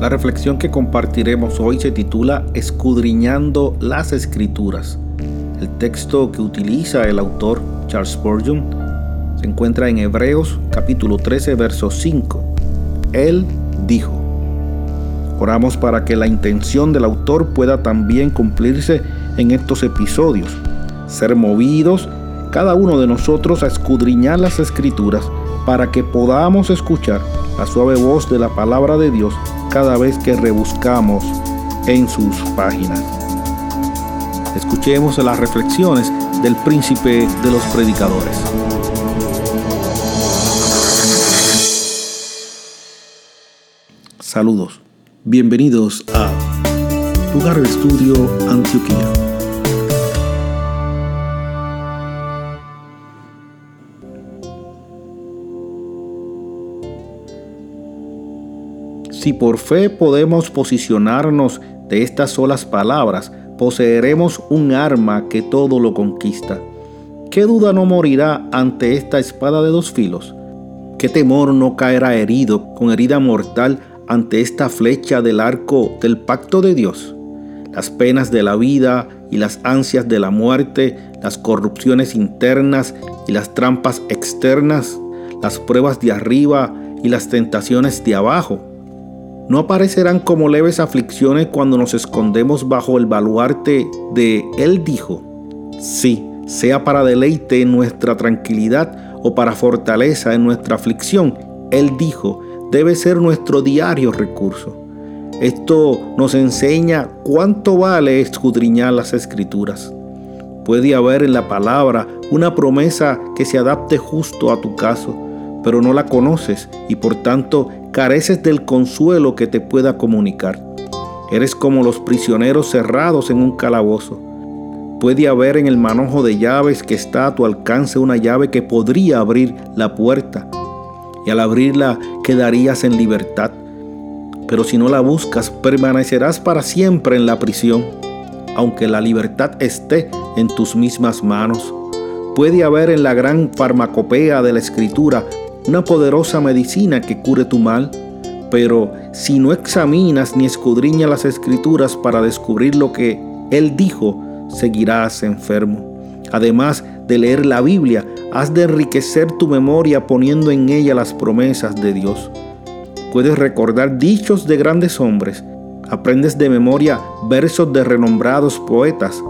La reflexión que compartiremos hoy se titula Escudriñando las Escrituras. El texto que utiliza el autor Charles Spurgeon se encuentra en Hebreos capítulo 13 verso 5. Él dijo, oramos para que la intención del autor pueda también cumplirse en estos episodios, ser movidos cada uno de nosotros a escudriñar las escrituras para que podamos escuchar la suave voz de la palabra de Dios cada vez que rebuscamos en sus páginas. Escuchemos las reflexiones del príncipe de los predicadores. Saludos, bienvenidos a Lugar de Estudio Antioquía. Si por fe podemos posicionarnos de estas solas palabras, poseeremos un arma que todo lo conquista. ¿Qué duda no morirá ante esta espada de dos filos? ¿Qué temor no caerá herido con herida mortal ante esta flecha del arco del pacto de Dios? Las penas de la vida y las ansias de la muerte, las corrupciones internas y las trampas externas, las pruebas de arriba y las tentaciones de abajo no aparecerán como leves aflicciones cuando nos escondemos bajo el baluarte de Él dijo. Sí, sea para deleite en nuestra tranquilidad o para fortaleza en nuestra aflicción, Él dijo, debe ser nuestro diario recurso. Esto nos enseña cuánto vale escudriñar las escrituras. Puede haber en la palabra una promesa que se adapte justo a tu caso, pero no la conoces y por tanto careces del consuelo que te pueda comunicar. Eres como los prisioneros cerrados en un calabozo. Puede haber en el manojo de llaves que está a tu alcance una llave que podría abrir la puerta y al abrirla quedarías en libertad. Pero si no la buscas, permanecerás para siempre en la prisión, aunque la libertad esté en tus mismas manos. Puede haber en la gran farmacopea de la escritura una poderosa medicina que cure tu mal, pero si no examinas ni escudriñas las escrituras para descubrir lo que Él dijo, seguirás enfermo. Además de leer la Biblia, has de enriquecer tu memoria poniendo en ella las promesas de Dios. Puedes recordar dichos de grandes hombres, aprendes de memoria versos de renombrados poetas.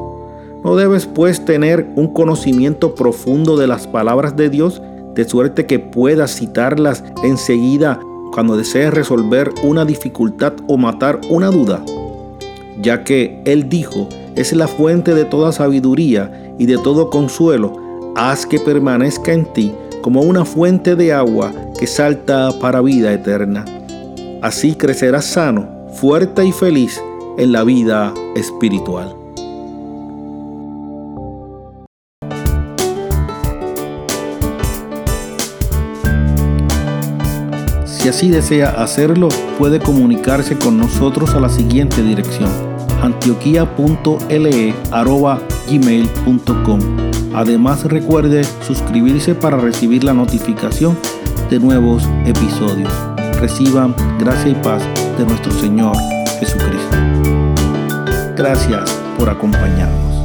No debes pues tener un conocimiento profundo de las palabras de Dios de suerte que puedas citarlas enseguida cuando desees resolver una dificultad o matar una duda, ya que Él dijo, es la fuente de toda sabiduría y de todo consuelo, haz que permanezca en ti como una fuente de agua que salta para vida eterna. Así crecerás sano, fuerte y feliz en la vida espiritual. Si así desea hacerlo, puede comunicarse con nosotros a la siguiente dirección antioquia.le.gmail.com Además recuerde suscribirse para recibir la notificación de nuevos episodios. Reciban gracia y paz de nuestro Señor Jesucristo. Gracias por acompañarnos.